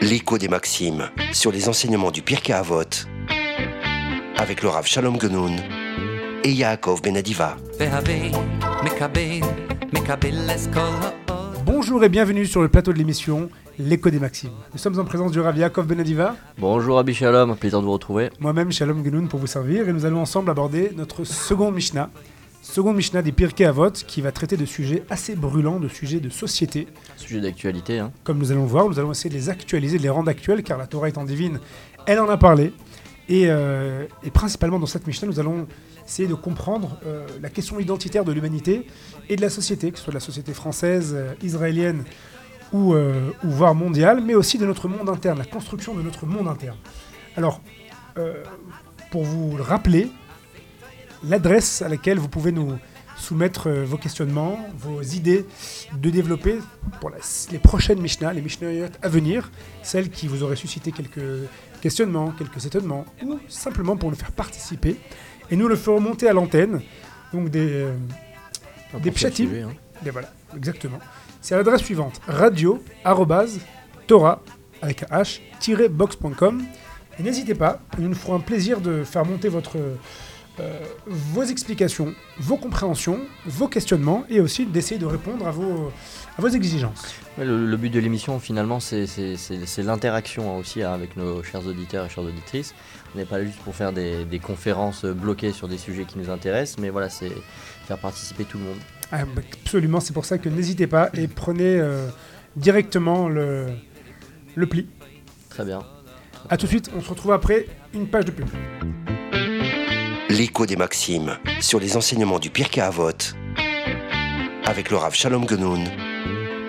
L'écho des Maximes sur les enseignements du Pirkei Avot avec le Rav Shalom Genoun et Yaakov Benadiva. Bonjour et bienvenue sur le plateau de l'émission L'écho des Maximes. Nous sommes en présence du Rav Yaakov Benadiva, Bonjour Rabbi Shalom, plaisir de vous retrouver. moi-même Shalom Genoun pour vous servir et nous allons ensemble aborder notre seconde Mishnah, seconde Mishnah des Pirkei Avot qui va traiter de sujets assez brûlants, de sujets de société. Sujet d'actualité. Hein. Comme nous allons voir, nous allons essayer de les actualiser, de les rendre actuels car la Torah étant divine, elle en a parlé. Et, euh, et principalement dans cette Mishnah, nous allons essayer de comprendre euh, la question identitaire de l'humanité et de la société, que ce soit de la société française, euh, israélienne ou, euh, ou voire mondiale, mais aussi de notre monde interne, la construction de notre monde interne. Alors, euh, pour vous le rappeler, l'adresse à laquelle vous pouvez nous soumettre euh, vos questionnements, vos idées de développer pour la- les prochaines Mishnah, les Mishnayot à venir, celles qui vous auraient suscité quelques questionnements, quelques étonnements, ou simplement pour nous faire participer. Et nous le ferons monter à l'antenne, donc des, euh, Des sujet, hein. voilà, exactement. C'est à l'adresse suivante radio avec h box.com. Et n'hésitez pas, nous nous ferons un plaisir de faire monter votre, euh, vos explications, vos compréhensions, vos questionnements et aussi d'essayer de répondre à vos, à vos exigences. Le, le but de l'émission, finalement, c'est- l'interaction hein, aussi avec nos chers auditeurs et chères auditrices. On n'est pas là juste pour faire des, des conférences bloquées sur des sujets qui nous intéressent, mais voilà, c'est faire participer tout le monde. Ah, bah, absolument, c'est pour ça que n'hésitez pas et prenez euh, directement le, le pli. Très bien. A tout de suite, on se retrouve après une page de pub. L'écho des Maximes sur les enseignements du Pirkei Avot avec le Rav Shalom Genoun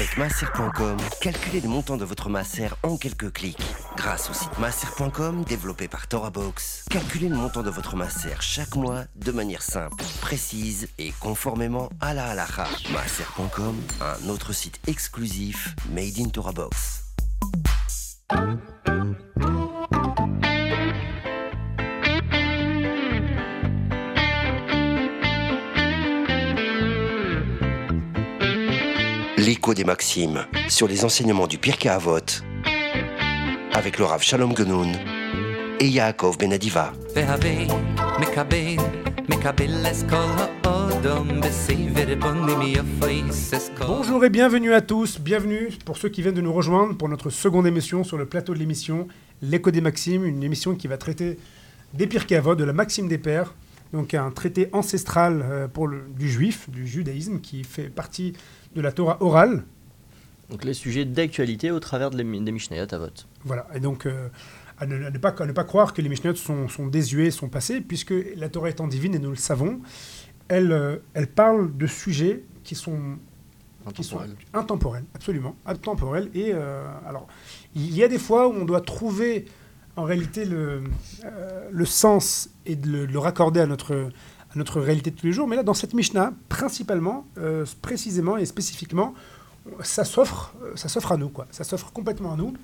Avec masser.com, calculez le montant de votre masser en quelques clics. Grâce au site masser.com développé par ToraBox, calculez le montant de votre masser chaque mois de manière simple, précise et conformément à la halakha. Masser.com, un autre site exclusif made in ToraBox. L'écho des Maximes sur les enseignements du Pirkei Avot avec le Rav Shalom Genoun et Yaakov Benadiva. Bonjour et bienvenue à tous, bienvenue pour ceux qui viennent de nous rejoindre pour notre seconde émission sur le plateau de l'émission L'écho des Maximes, une émission qui va traiter des Pirkei Avot, de la Maxime des Pères, donc un traité ancestral euh, pour le, du juif, du judaïsme, qui fait partie de la Torah orale. Donc les sujets d'actualité au travers de les- des Mishnayot à vote. Voilà, et donc euh, à, ne, à ne pas, à ne pas croire que les Mishnayot sont, sont désuets, sont passés, puisque la Torah étant divine, et nous le savons, elle, euh, elle parle de sujets qui sont qui sont intemporels, absolument, intemporels. Et euh, alors, il y a des fois où on doit trouver en réalité le, euh, le sens et de le, de le raccorder à notre, à notre réalité de tous les jours. Mais là, dans cette Mishnah, principalement, euh, précisément et spécifiquement, ça s'offre, euh, ça s'offre à nous, quoi. Ça s'offre complètement à nous.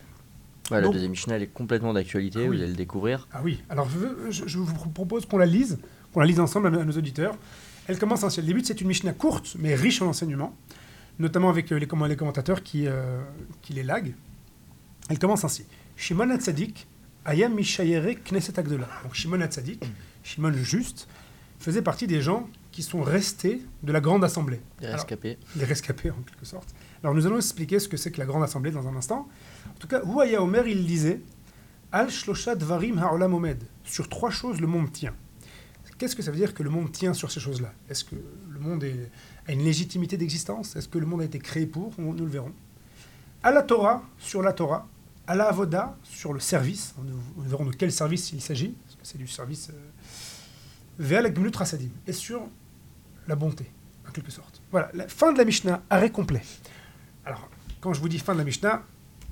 Ouais, la deuxième Mishnah, elle est complètement d'actualité, Ah vous oui. allez le découvrir. Ah oui, alors je, veux- je- je vous propose qu'on la lise, qu'on la lise ensemble à, nos- à nos auditeurs. Elle commence ainsi. Le début, c'est une Mishnah courte, mais riche en enseignements, notamment avec euh, les, comment- les commentateurs qui, euh, qui les laguent. Elle commence ainsi. Shimon Hatzadik, Ayam Mishayere Knesset Agdola. Donc Shimon Hatzadik, Shimon le juste, faisait partie des gens qui sont restés de la grande assemblée. Les Alors, rescapés. les rescapés en quelque sorte. Alors nous allons expliquer ce que c'est que la Grande Assemblée dans un instant. En tout cas, Ouaya Omer, il disait Al Shloshat Varim Ha'olam Omed. Sur trois choses, le monde tient. Qu'est-ce que ça veut dire que le monde tient sur ces choses-là? Est-ce que le monde a une légitimité d'existence? Est-ce que le monde a été créé pour? Nous le verrons. À la Torah, sur la Torah. À la Avoda, sur le service. Nous, verrons de quel service il s'agit. Parce que c'est du service. Euh. Et sur la bonté, en quelque sorte. Voilà, la fin de la Mishnah, arrêt complet. Alors, quand je vous dis fin de la Mishnah,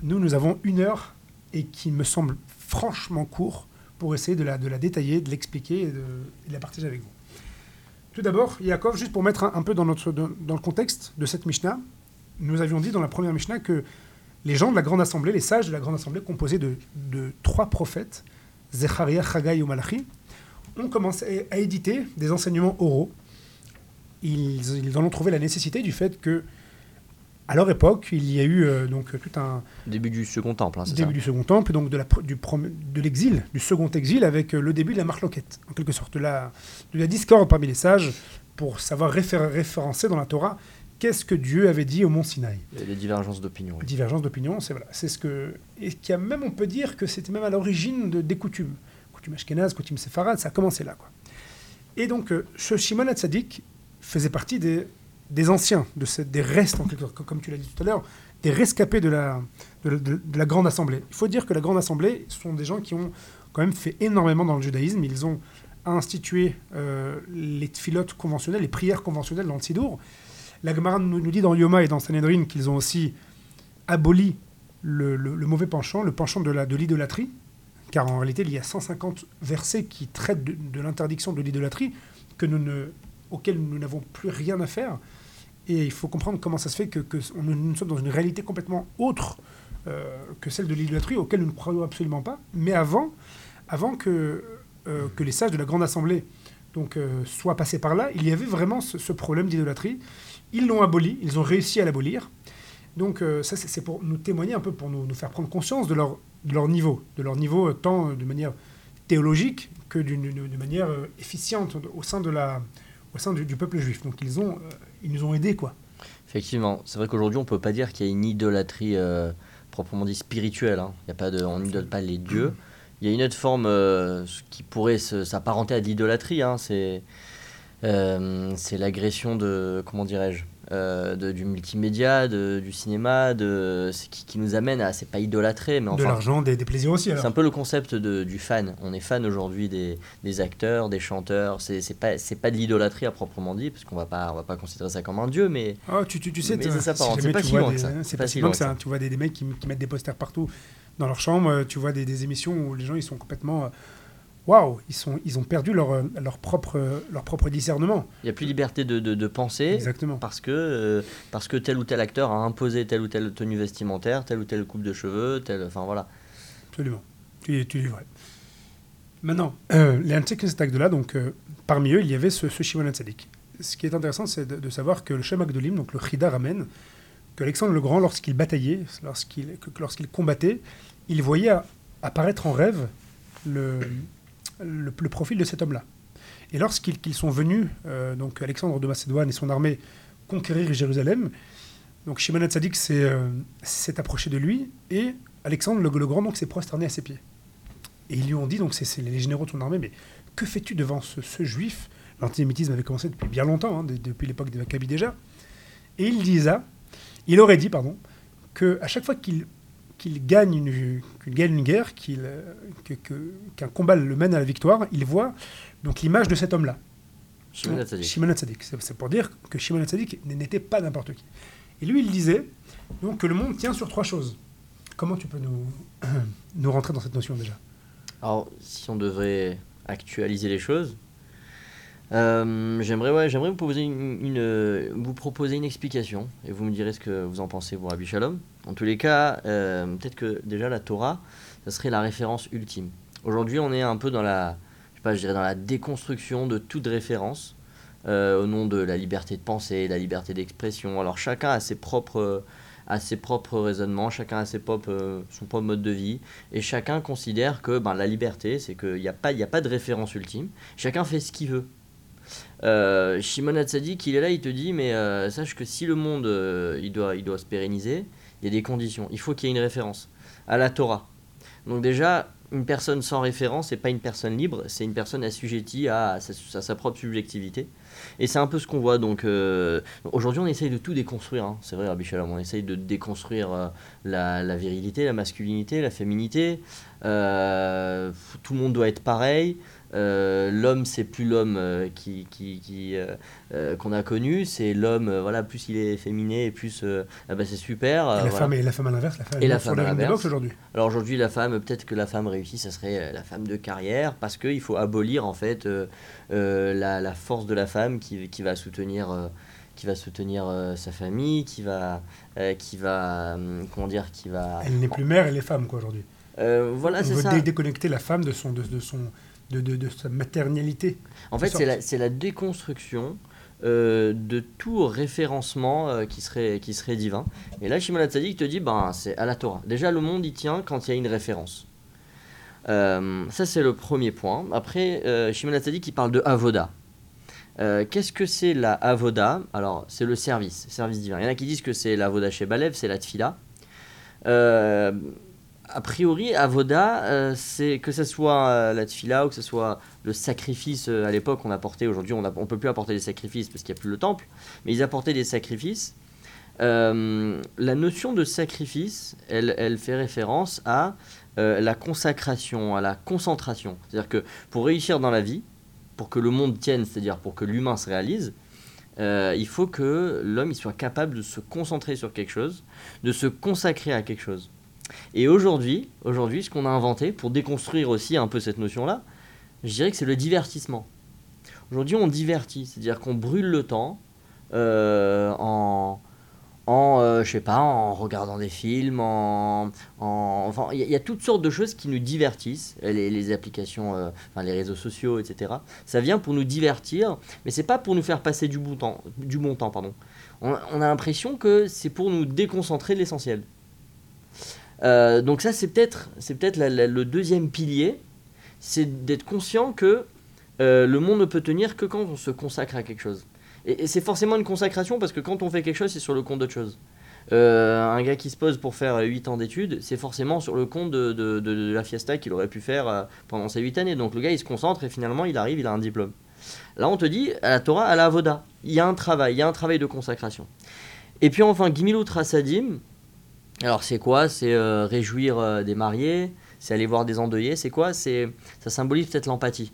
nous, nous avons une heure et qui me semble franchement court pour essayer de la, de la détailler, de l'expliquer et de, la partager avec vous. Tout d'abord, Yaakov, juste pour mettre un, peu dans, notre, dans, le contexte de cette Mishnah, nous avions dit dans la première Mishnah que les gens de la Grande Assemblée, les sages de la Grande Assemblée, composés de, de trois prophètes, Zechariah, Chagai ou Malachi, ont commencé à éditer des enseignements oraux. Ils, ils en ont trouvé la nécessité du fait que à leur époque, il y a eu euh, donc tout un début du second temple, hein, début du second temple, donc de la du de l'exil, du second exil, avec euh, le début de la marloquette, en quelque sorte, de la de la discorde parmi les sages pour savoir référencer dans la Torah qu'est-ce que Dieu avait dit au mont Sinaï. Et les divergences d'opinion. Oui. Divergences d'opinion, c'est voilà, c'est ce que et qui a même on peut dire que c'était même à l'origine de, des coutumes, coutumes ashkénazes, coutumes séfarades, ça a commencé là quoi. Et donc euh, Shimon Hatzadik faisait partie des anciens, de des restes, comme tu l'as dit tout à l'heure, des rescapés de la, de, la Grande Assemblée. Il faut dire que la Grande Assemblée, ce sont des gens qui ont quand même fait énormément dans le judaïsme. Ils ont institué euh, les filotes conventionnelles, les prières conventionnelles dans le Sidour. La Gemara nous, dit dans Yoma et dans Sanhedrin qu'ils ont aussi aboli le, mauvais penchant, le penchant de l'idolâtrie, car en réalité, il y a 150 versets qui traitent de, l'interdiction de l'idolâtrie nous auxquels nous n'avons plus rien à faire. Et il faut comprendre comment ça se fait que, nous, sommes dans une réalité complètement autre euh, que celle de l'idolâtrie, auquel nous ne croyons absolument pas. Mais avant, avant que, euh, les sages de la Grande Assemblée euh, soient passés par là, il y avait vraiment ce, problème d'idolâtrie. Ils l'ont aboli, ils ont réussi à l'abolir. Donc ça, c'est pour nous témoigner un peu, pour nous, nous, faire prendre conscience de leur, de leur niveau, de leur niveau tant de manière théologique que d'une manière efficiente au sein de la, au sein du, peuple juif. Donc ils, ont, euh, ils nous ont aidés, quoi. Effectivement, c'est vrai qu'aujourd'hui, on ne peut pas dire qu'il y a une idolâtrie euh, proprement dit spirituelle. Hein. Il y a pas de, on n'idole pas les dieux. Il y a une autre forme euh, qui pourrait s'apparenter à de l'idolâtrie. Hein. C'est l'agression de, comment dirais-je, euh, de, du multimédia, de, du cinéma, de, qui, qui, nous amène à, c'est pas idolâtrer, mais enfin. De l'argent, des, des, plaisirs aussi. C'est un peu le concept de, du fan. On est fan aujourd'hui des, des, acteurs, des chanteurs. C'est, c'est pas, c'est pas de l'idolâtrie à proprement dit, parce qu'on va pas, on va pas considérer ça comme un dieu, mais. Oh, tu, tu, tu sais, c'est c'est pas si loin que ça. C'est pas si loin que ça. Tu vois des, des mecs qui, qui, mettent des posters partout dans leur chambre, tu vois des, émissions où les gens ils sont complètement waouh, ils, sont, ils ont perdu leur, euh, leur, propre, leur propre discernement. Il n'y a plus liberté de, de, penser. Exactement. Parce que, euh, parce que tel ou tel acteur a imposé telle ou telle tenue vestimentaire, telle ou telle coupe de cheveux, tel, enfin voilà. Absolument. Tu, tu es vrai. Maintenant, euh, les de là, donc parmi eux, il y avait ce, ce Shimon Tzadik. Ce qui est intéressant, c'est de, savoir que le Shem Agdolim, donc le Chida ramène qu'Alexandre le Grand, lorsqu'il bataillait, lorsqu'il lorsqu'il combattait, il voyait apparaître en rêve le, le, profil de cet homme-là. Et lorsqu'ils sont venus, euh, donc Alexandre de Macédoine et son armée, conquérir Jérusalem, donc Shimon Hatzadik euh, s'est approché de lui et Alexandre le, Grand donc s'est prosterné à ses pieds. Et ils lui ont dit, donc c'est les généraux de son armée, mais que fais-tu devant ce, juif? L'antisémitisme avait commencé depuis bien longtemps, hein, depuis l'époque des Maccabi déjà. Et il disait, il aurait dit, pardon, que à chaque fois qu'il qu'il gagne une, gagne une guerre, qu'il, qu'un combat le mène à la victoire, il voit donc l'image de cet homme-là. Shimon Hatzadik. C'est pour dire que Shimon Hatzadik n'était pas n'importe qui. Et lui, il disait donc que le monde tient sur trois choses. Comment tu peux nous, nous rentrer dans cette notion déjà? Alors, si on devrait actualiser les choses, euh, j'aimerais ouais, j'aimerais vous, proposer une, vous proposer une explication et vous me direz ce que vous en pensez, vous, Rabbi Shalom. En tous les cas, euh, peut-être que déjà la Torah, ça serait la référence ultime. Aujourd'hui, on est un peu dans la, je dirais dans la déconstruction de toute référence euh, au nom de la liberté de penser, la liberté d'expression. Alors chacun a ses propres a ses propres raisonnements, chacun a ses propres, son propre mode de vie, et chacun considère que ben, la liberté, c'est qu'il n'y a, pas, a pas de référence ultime, chacun fait ce qu'il veut. Euh, Shimon Hatzadik, il est là, il te dit, mais euh, sache que si le monde euh, il, doit, il doit se pérenniser, il y a des conditions. Il faut qu'il y ait une référence à la Torah. Donc déjà, une personne sans référence, c'est pas une personne libre, c'est une personne assujettie à sa, propre subjectivité. Et c'est un peu ce qu'on voit. Donc euh, aujourd'hui, on essaye de tout déconstruire. hein. C'est vrai, Rabbi Shalom, on essaye de déconstruire euh, la, la virilité, la masculinité, la féminité. Euh, tout le monde doit être pareil. Euh, l'homme, c'est plus l'homme euh, qui, qui, qui, euh, qu'on a connu, c'est l'homme. voilà, plus il est féminé, plus ah bah, c'est super. Et la, voilà. femme, et la femme à l'inverse, la femme, Et la femme à l'inverse. aujourd'hui. Alors aujourd'hui, la femme, peut-être que la femme réussie, ça serait la femme de carrière, parce qu'il faut abolir en fait la, la force de la femme qui, qui va soutenir, qui va soutenir euh, sa famille, qui va, euh, qui va, hum, comment dire, qui va. Elle n'est plus mère, elle est femme quoi aujourd'hui. Voilà, c'est ça. dé- déconnecter la femme de son, de, de son, de, de, de sa maternalité. En fait, c'est la, déconstruction euh, de tout référencement euh, qui, serait, qui serait divin. Et là, Shimon Hatzadik te dit, ben, c'est à la Torah. Déjà, le monde y tient quand il y a une référence. Euh, ça, c'est le premier point. Après, Shimon Hatzadik, il parle de Avoda. Qu'est-ce que c'est la Avoda? Alors, c'est le service, service divin. Il y en a qui disent que c'est la Avoda chez Balev, c'est la Tfila. A priori, Avoda, euh, c'est que ce soit euh, la Tfila ou que ce soit le sacrifice euh, à l'époque on apportait. Aujourd'hui, on ne peut plus apporter des sacrifices parce qu'il n'y a plus le temple, mais ils apportaient des sacrifices. Euh, la notion de sacrifice, elle, elle fait référence à la consacration, à la concentration. C'est-à-dire que pour réussir dans la vie, pour que le monde tienne, c'est-à-dire pour que l'humain se réalise, il faut que l'homme soit capable de se concentrer sur quelque chose, de se consacrer à quelque chose. Et aujourd'hui, aujourd'hui, ce qu'on a inventé pour déconstruire aussi un peu cette notion-là, je dirais que c'est le divertissement. Aujourd'hui, on divertit, c'est-à-dire qu'on brûle le temps euh, en, en euh, je sais pas, en regardant des films, en, en- enfin, il y, a- toutes sortes de choses qui nous divertissent, les, les applications, euh, enfin, les réseaux sociaux, etc. Ça vient pour nous divertir, mais c'est pas pour nous faire passer du bon temps, du bon temps, pardon. On, on a l'impression que c'est pour nous déconcentrer de l'essentiel. Euh, donc ça, c'est peut-être, c'est peut-être le deuxième pilier, c'est d'être conscient que euh, le monde ne peut tenir que quand on se consacre à quelque chose. Et, c'est forcément une consacration parce que quand on fait quelque chose, c'est sur le compte d'autre chose. Euh, un gars qui se pose pour faire 8 ans d'études, c'est forcément sur le compte de, la fiesta qu'il aurait pu faire pendant ces 8 années. Donc le gars, il se concentre et finalement, il arrive, il a un diplôme. Là, on te dit, à la Torah, à la Avoda, il y a un travail, il y a un travail de consacration. Et puis enfin, Gimilut Rasadim, alors c'est quoi? C'est euh, réjouir euh, des mariés, c'est aller voir des endeuillés, c'est quoi? C'est Ça symbolise peut-être l'empathie.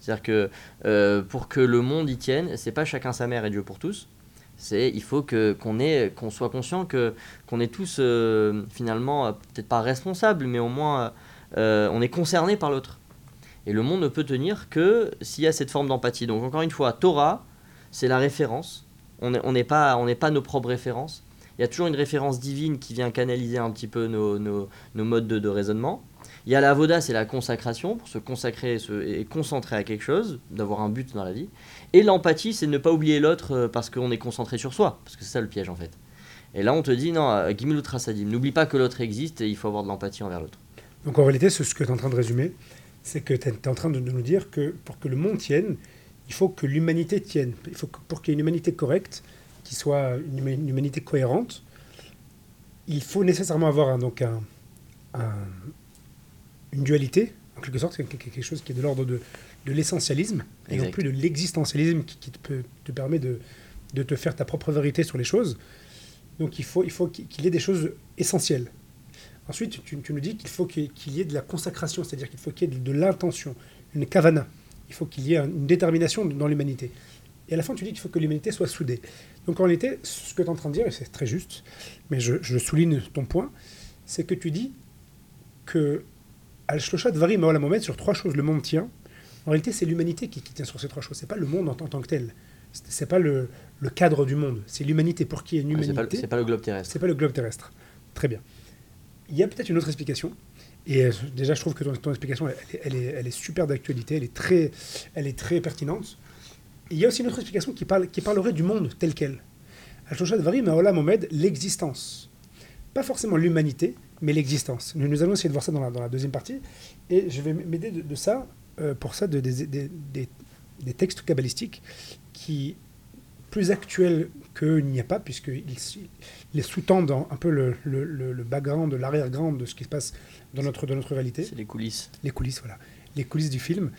C'est-à-dire que euh, pour que le monde y tienne, c'est pas chacun sa mère et Dieu pour tous. C'est il faut qu'on soit conscient que qu'on est tous finalement peut-être pas responsables, mais au moins on est concerné par l'autre. Et le monde ne peut tenir que s'il y a cette forme d'empathie. Donc encore une fois, Torah, c'est la référence. On n'est pas on n'est pas nos propres références. Il y a toujours une référence divine qui vient canaliser un petit peu nos, nos, modes de, raisonnement. Il y a la voda, c'est la consacration, pour se consacrer et se- concentrer à quelque chose, d'avoir un but dans la vie. Et l'empathie, c'est ne pas oublier l'autre euh, parce qu'on est concentré sur soi, parce que c'est ça le piège en fait. Et là, on te dit, non, euh, Gimilut Rasadim, n'oublie pas que l'autre existe et il faut avoir de l'empathie envers l'autre. Donc en réalité, ce que tu es en train de résumer, c'est que tu es en train de nous dire que pour que le monde tienne, il faut que l'humanité tienne. Il faut pour qu'il y ait une humanité correcte, qui soit une, huma- une humanité cohérente, il faut nécessairement avoir un- donc un, un- une dualité, en quelque sorte, quelque chose qui est de l'ordre de, de l'essentialisme, et non plus de l'existentialisme qui, qui te, peut- te permet de, de te faire ta propre vérité sur les choses. Donc il faut il faut qu'il y ait des choses essentielles. Ensuite, tu, tu nous dis qu'il faut qu'il y ait- de la consacration, c'est-à-dire qu'il faut qu'il y ait de, de l'intention, une kavana. Il faut qu'il y ait un- une détermination dans l'humanité. Et à la fin, tu dis qu'il faut que l'humanité soit soudée. Donc en réalité, ce que tu es en train de dire, et c'est très juste, mais je, je souligne ton point, c'est que tu dis que Al-Shloshat varie Maola Mohamed sur trois choses. Le monde tient. En réalité, c'est l'humanité qui, qui tient sur ces trois choses. C'est pas le monde en, tant- en tant que tel. C'est c'est pas le, le cadre du monde. C'est l'humanité. Pour qui est une C'est humanité pas, c'est pas le globe terrestre. c'est pas le globe terrestre. Très bien. Il y a peut-être une autre explication. Et euh, déjà, je trouve que ton, ton explication, elle, est- elle est, elle est super d'actualité, elle est très, elle est très pertinente. Il y a aussi une autre explication qui, parle, qui parlerait du monde tel quel. Al-Shoshat Vari Maola Mohamed, l'existence. Pas forcément l'humanité, mais l'existence. Nous, nous allons essayer de voir ça dans la, dans la deuxième partie. Et je vais m'aider de, de ça, euh, pour ça, de, des- des- des des textes kabbalistiques qui, plus actuels qu'il n'y a pas, puisqu'ils les sous-tendent un peu le, le, le background, l'arrière-grand de ce qui se passe dans notre, dans notre réalité. C'est les coulisses. Les coulisses, voilà. Les coulisses du film.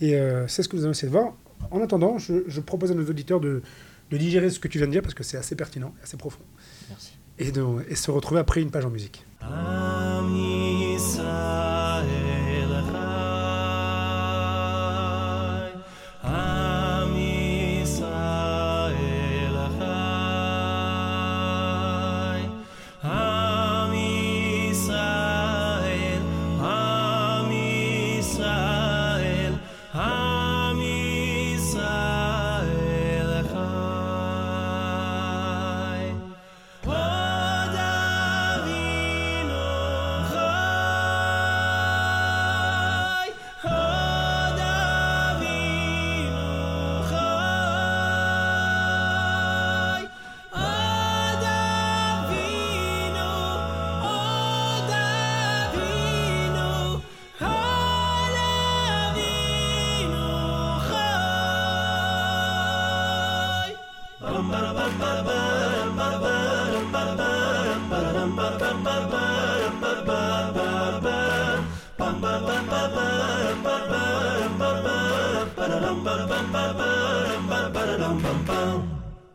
Et euh, c'est ce que nous allons essayer de voir. En attendant, je, propose à nos auditeurs de, de, digérer ce que tu viens de dire parce que c'est assez pertinent, assez profond. Merci. Et, de, et se retrouver après une page en musique.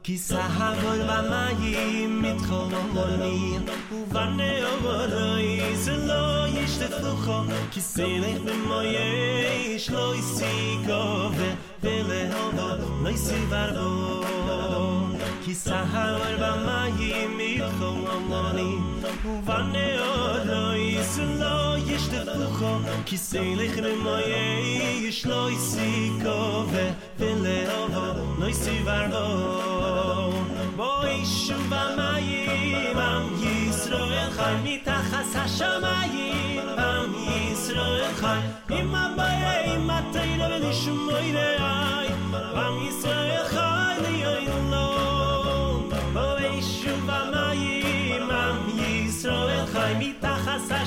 כי סהבול במים מתחוללים ובני אומרוי זה לא ישתפלוכו כי סילך במויש לא יסיקו ולהובו לא יסיברבו כי סהבול במים מתחוללים ובני אומרוי זה לא ישתפלוכו כי סילך במויש לא יסיקו ולהובו לא יסיברבו בואי שוב המים, עם ישראל חי מתחס השמיים, עם ישראל חי עם הבעיה, עם התאילה ולשמוי רעי, עם ישראל חי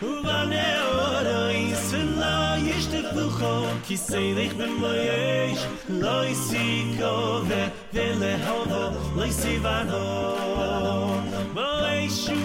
wann er oder ist in la ist der bucho ki sei dich bin mei ich lei sie go we will er hobo lei sie van ho mei shu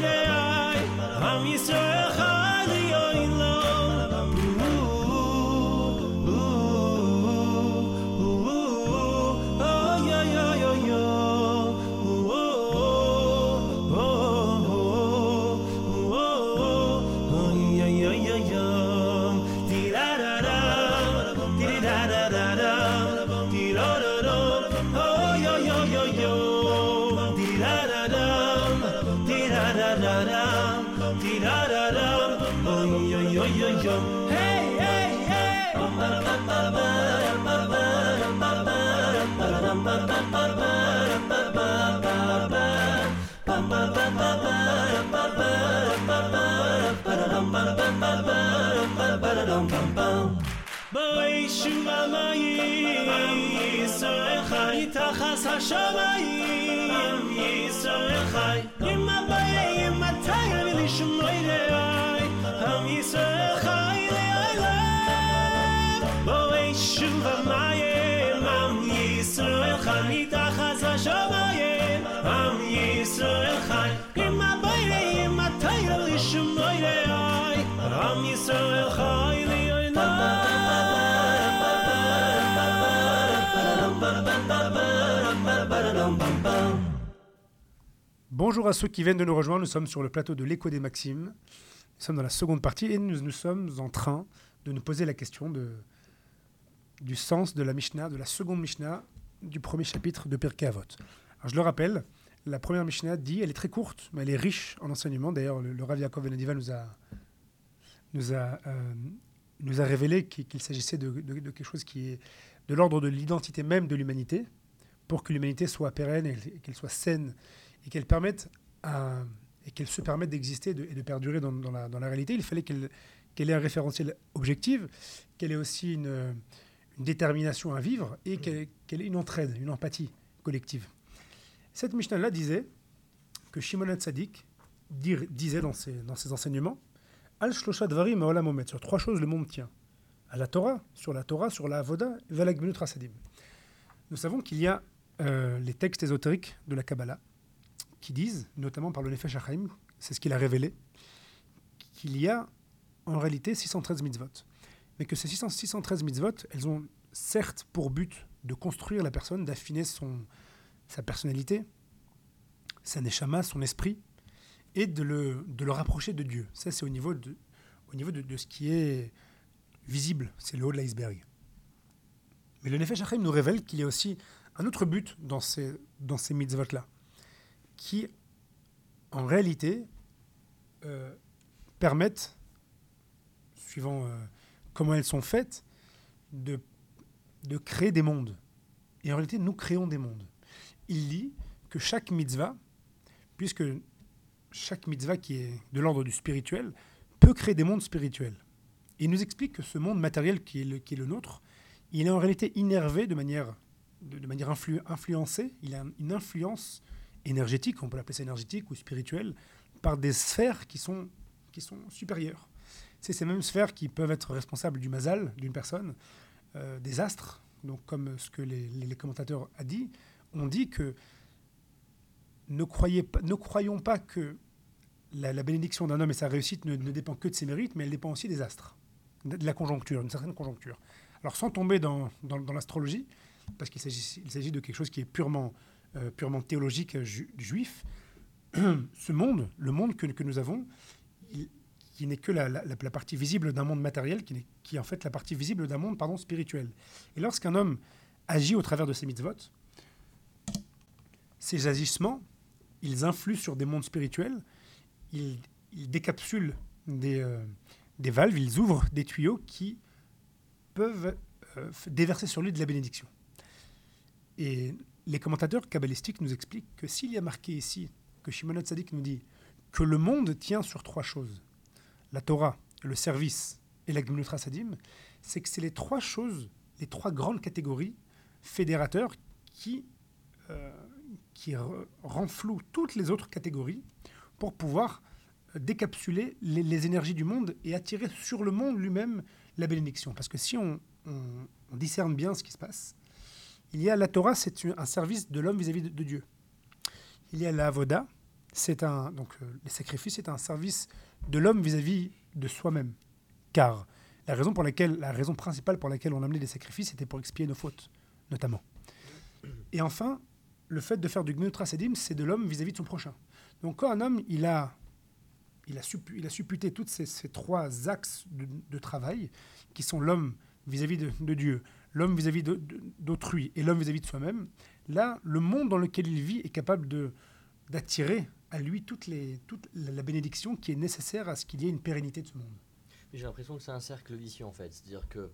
Yeah. ביישוב המאי ישראל חי, תחס השמיים ישראל חי Bonjour à ceux qui viennent de nous rejoindre. Nous sommes sur le plateau de l'écho des Maximes. Nous sommes dans la seconde partie et nous, nous sommes en train de nous poser la question du sens de la Mishnah, de la seconde Mishnah du premier chapitre de Pirkei Avot. Alors, je le rappelle, la première Mishnah dit, elle est très courte, mais elle est riche en enseignements. D'ailleurs, le, le Rav Yaakov Benadiva nous a, nous a, euh, révélé qu'il s'agissait de, de- quelque chose qui est de l'ordre de l'identité même de l'humanité, pour que l'humanité soit pérenne et qu'elle soit saine et qu'elle permette à- et qu'elle se permette d'exister de- et de perdurer dans, dans la, dans la réalité. Il fallait qu'elle qu'elle ait un référentiel objectif, qu'elle ait aussi une, une détermination à vivre et qu'elle qu'elle ait une entraide, une empathie collective. Cette Mishnah-là disait que Shimon HaTzadik dire- disait dans ses, dans ses enseignements Al shlosha dvarim omet. Sur trois choses, le monde tient. À la Torah, sur la Torah, sur la Avoda, Rasadim. Nous savons qu'il y a euh, les textes ésotériques de la Kabbalah qui disent, notamment par le Nefesh HaChaim, c'est ce qu'il a révélé, qu'il y a en réalité 613 mitzvot. Mais que ces 600 613 mitzvot, elles ont certes pour but de construire la personne, d'affiner son, sa personnalité, sa neshama, son esprit, et de le, de le rapprocher de Dieu. Ça, c'est au niveau, de, au niveau de, de ce qui est visible, c'est le haut de l'iceberg. Mais le Nefesh HaChaim nous révèle qu'il y a aussi un autre but dans ces, dans ces mitzvot-là, qui, en réalité, euh, permettent, suivant euh, comment elles sont faites, de, de créer des mondes. Et en réalité, nous créons des mondes. Il dit que chaque mitzvah, puisque chaque mitzvah qui est de l'ordre du spirituel, peut créer des mondes spirituels. Il nous explique que ce monde matériel qui est le, qui est le nôtre, il est en réalité innervé de manière, de, manière influ- influencée, il a une influence énergétique, on peut l'appeler ça énergétique ou spirituelle, par des sphères qui sont, qui sont supérieures. C'est ces mêmes sphères qui peuvent être responsables du mazal d'une personne, euh, des astres, donc comme ce que les, commentateurs ont dit, on dit que ne, croyez ne croyons pas que la, bénédiction d'un homme et sa réussite ne, ne dépend que de ses mérites, mais elle dépend aussi des astres, de, la conjoncture, d'une certaine conjoncture. Alors sans tomber dans, dans- dans l'astrologie, parce qu'il s'agit, il s'agit de quelque chose qui est purement, euh, purement théologique euh, ju- juif, ce monde, le monde que, nous avons, il- qui n'est que la, partie visible d'un monde matériel, qui, est en fait la partie visible d'un monde spirituel. Et lorsqu'un homme agit au travers de ses mitzvot, ces agissements, ils influent sur des mondes spirituels, ils, décapsulent des, euh, des valves, ils ouvrent des tuyaux qui peuvent déverser sur lui de la bénédiction. Et les commentateurs kabbalistiques nous expliquent que s'il y a marqué ici, que Shimon Tzadik nous dit que le monde tient sur trois choses, la Torah, le service et la Gemilut Sadim, c'est que c'est les trois choses, les trois grandes catégories fédérateurs qui, euh, renflouent toutes les autres catégories pour pouvoir euh, décapsuler les, énergies du monde et attirer sur le monde lui-même la bénédiction. Parce que si on discerne bien ce qui se passe, il y a la Torah, c'est un service de l'homme vis-à-vis de, Dieu. Il y a la Avoda, c'est un donc euh, les sacrifices, c'est un service de l'homme vis-à-vis de soi-même. Car la raison pour laquelle, la raison principale pour laquelle on amenait des sacrifices, c'était pour expier nos fautes, notamment. Et enfin, le fait de faire du Gmeut Trasedim, c'est de l'homme vis-à-vis de son prochain. Donc quand un homme, il a, il a, il a supputé tous ces, trois axes de, travail, qui sont l'homme vis-à-vis de Dieu, l'homme vis-à-vis d'autrui et l'homme vis-à-vis de soi-même, là, le monde dans lequel il vit est capable d'attirer à lui toute la la bénédiction qui est nécessaire à ce qu'il y ait une pérennité de ce monde. J'ai l'impression que c'est un cercle vicieux en fait. C'est-à-dire que,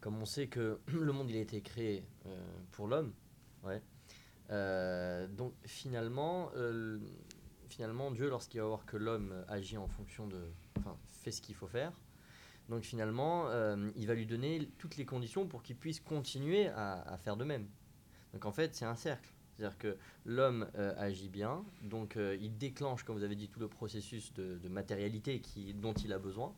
comme on sait que le monde il a été créé euh, pour l'homme, ouais. euh, donc finalement, euh, finalement Dieu, lorsqu'il va voir que l'homme agit en fonction de, enfin, fait ce qu'il faut faire, donc finalement, euh, il va lui donner toutes les conditions pour qu'il puisse continuer à, faire de même. Donc en fait, c'est un cercle. C'est-à-dire que l'homme euh, agit bien, donc euh, il déclenche, comme vous avez dit, tout le processus de, matérialité dont il a besoin.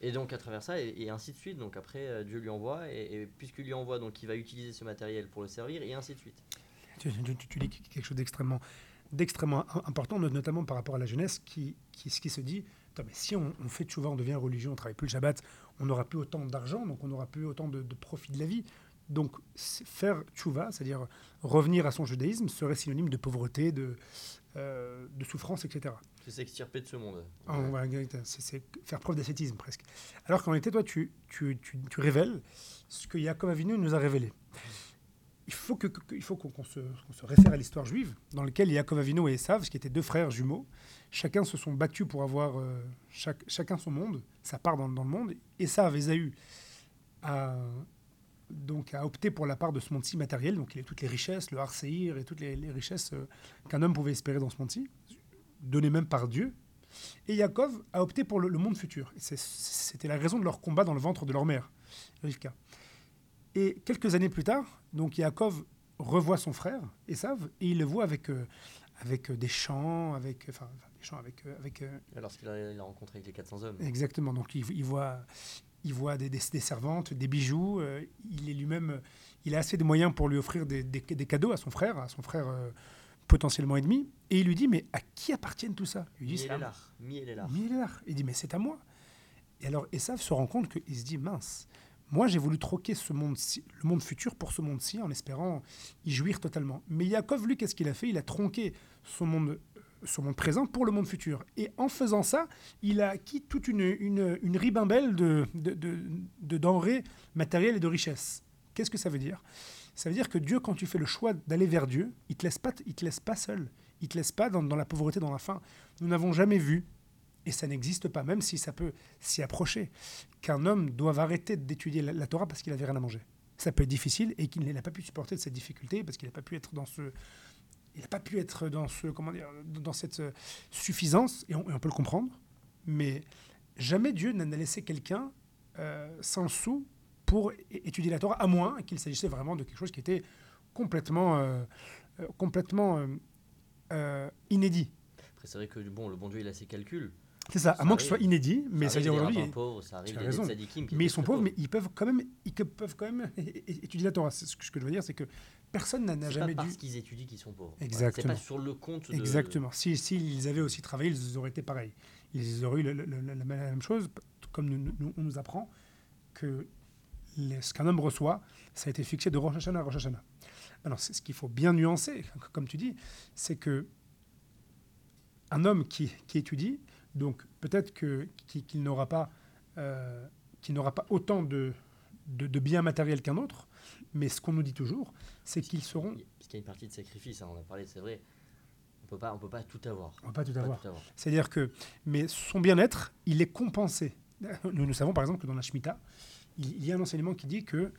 Et donc à travers ça, et, ainsi de suite. Donc après, Dieu lui envoie, et, et puisqu'il lui envoie, donc il va utiliser ce matériel pour le servir, et ainsi de suite. Tu, tu- dis quelque chose d'extrêmement d'extrêmement im- important, not- notamment par rapport à la jeunesse, qui, ce qui se dit, Attends, mais si on, on fait tchouva, on devient religieux, on travaille plus le Shabbat, on n'aura plus autant d'argent, donc on n'aura plus autant de, de profit de la vie. Donc faire tchouva, c'est-à-dire revenir à son judaïsme, serait synonyme de pauvreté, de, euh, de souffrance, etc. C'est s'extirper de ce monde. Ah, c'est faire preuve d'ascétisme presque. Alors qu'en réalité, toi, tu, tu, tu, tu révèles ce que Yaakov Avinu nous a révélé. Il faut qu'on se, réfère à l'histoire juive, dans laquelle Yaakov Avinu et Esav, qui étaient deux frères jumeaux, chacun se sont battus pour avoir euh, chacun son monde, sa part dans, le monde. Esav, Ésaü, a, donc, a opté pour la part de ce monde-ci matériel, donc il a toutes les richesses, le harséir et toutes les, richesses euh, qu'un homme pouvait espérer dans ce monde-ci, données même par Dieu. Et Yaakov a opté pour le, le monde futur. C'était la raison de leur combat dans le ventre de leur mère, Rivka. Et quelques années plus tard, donc Yaakov revoit son frère, Esav, et il le voit avec, euh, avec euh, des chants, avec, enfin, enfin, des chants avec, euh, avec euh, Lorsqu'il a, a rencontré avec les 400 hommes. Exactement. Donc il, il voit, il voit des, des- des servantes, des bijoux. euh, il est lui-même, euh, il a assez de moyens pour lui offrir des, des- cadeaux à son frère, à son frère euh, potentiellement ennemi. Et il lui dit mais à qui appartiennent tout ça? Il lui dit Miel c'est à et moi. l'art. Miel et l'art. Miel et l'art. Il dit mais c'est à moi. Et alors Esav se rend compte qu'il se dit mince. Moi, j'ai voulu troquer ce monde le monde futur pour ce monde-ci en espérant y jouir totalement. Mais Yaakov, lui, qu'est-ce qu'il a fait? Il a tronqué son monde, euh, son monde présent pour le monde futur. Et en faisant ça, il a acquis toute une, ribambelle de, de, de- de denrées matérielles et de richesses. Qu'est-ce que ça veut dire? Ça veut dire que Dieu, quand tu fais le choix d'aller vers Dieu, il ne te, laisse pas- te laisse pas seul. Il ne te laisse pas dans, dans la pauvreté, dans la faim. Nous n'avons jamais vu, et ça n'existe pas, même si ça peut s'y approcher, qu'un homme doive arrêter d'étudier la, Torah parce qu'il n'avait rien à manger. Ça peut être difficile et qu'il n'a pas pu supporter de cette difficulté parce qu'il n'a pas pu être dans ce, il n'a pas pu être dans ce, comment dire, dans cette suffisance et on, peut le comprendre. Mais jamais Dieu n'a laissé quelqu'un euh, sans sou pour étudier la Torah, à moins qu'il s'agissait vraiment de quelque chose qui était complètement, euh, euh, complètement inédit. C'est vrai que bon, le bon Dieu, il a ses calculs. C'est ça, à moins que ce soit inédit, mais ça ça arrive aujourd'hui. Mais ils sont pauvres, mais ils peuvent quand même, ils peuvent quand même étudier la Torah. Ce que, je veux dire, c'est que personne n'a jamais pas dû. parce qu'ils étudient qu'ils sont pauvres. Exactement. C'est pas sur le compte de... Exactement. Si s'ils avaient aussi travaillé, ils auraient été pareils. Ils auraient eu la, la même chose, comme nous- nous- on nous apprend que les- ce qu'un homme reçoit, ça a été fixé de Rosh Hashanah à Rosh Hashanah. Alors, c'est ce qu'il faut bien nuancer, comme tu dis, c'est que un homme qui, qui étudie, donc peut-être que qu'il n'aura pas, euh, qu'il n'aura pas autant de, de, de biens matériels qu'un autre, mais ce qu'on nous dit toujours, c'est qu'ils seront, Parce qu'il y a une partie de sacrifice, hein, on a parlé, c'est vrai. On peut pas, on peut pas tout avoir. on va pas tout On peut avoir. pas tout avoir. C'est-à-dire que, mais son bien-être, il est compensé. Nous, nous savons par exemple que dans la Shemitah, il, il y a un enseignement qui dit que